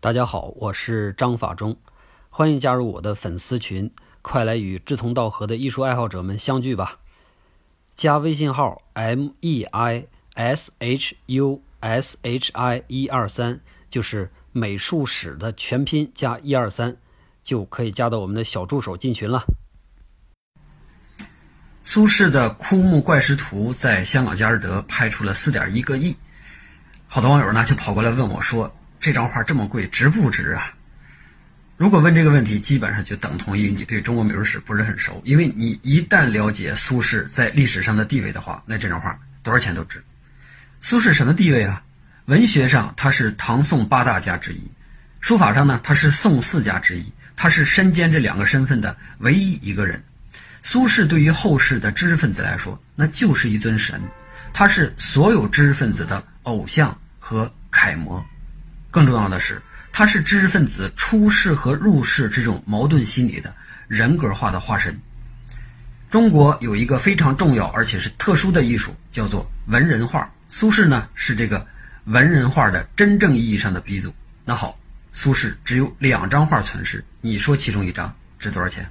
大家好，我是张法中，欢迎加入我的粉丝群，快来与志同道合的艺术爱好者们相聚吧！加微信号 m e i s h u s h i 一二三，就是美术史的全拼加一二三，就可以加到我们的小助手进群了。苏轼的《枯木怪石图》在香港佳士得拍出了四点一个亿，好多网友呢就跑过来问我说：“这张画这么贵，值不值啊？”如果问这个问题，基本上就等同于你对中国美术史不是很熟，因为你一旦了解苏轼在历史上的地位的话，那这张画多少钱都值。苏轼什么地位啊？文学上他是唐宋八大家之一，书法上呢他是宋四家之一，他是身兼这两个身份的唯一一个人。苏轼对于后世的知识分子来说，那就是一尊神，他是所有知识分子的偶像和楷模。更重要的是，他是知识分子出世和入世这种矛盾心理的人格化的化身。中国有一个非常重要而且是特殊的艺术，叫做文人画。苏轼呢是这个文人画的真正意义上的鼻祖。那好，苏轼只有两张画存世，你说其中一张值多少钱？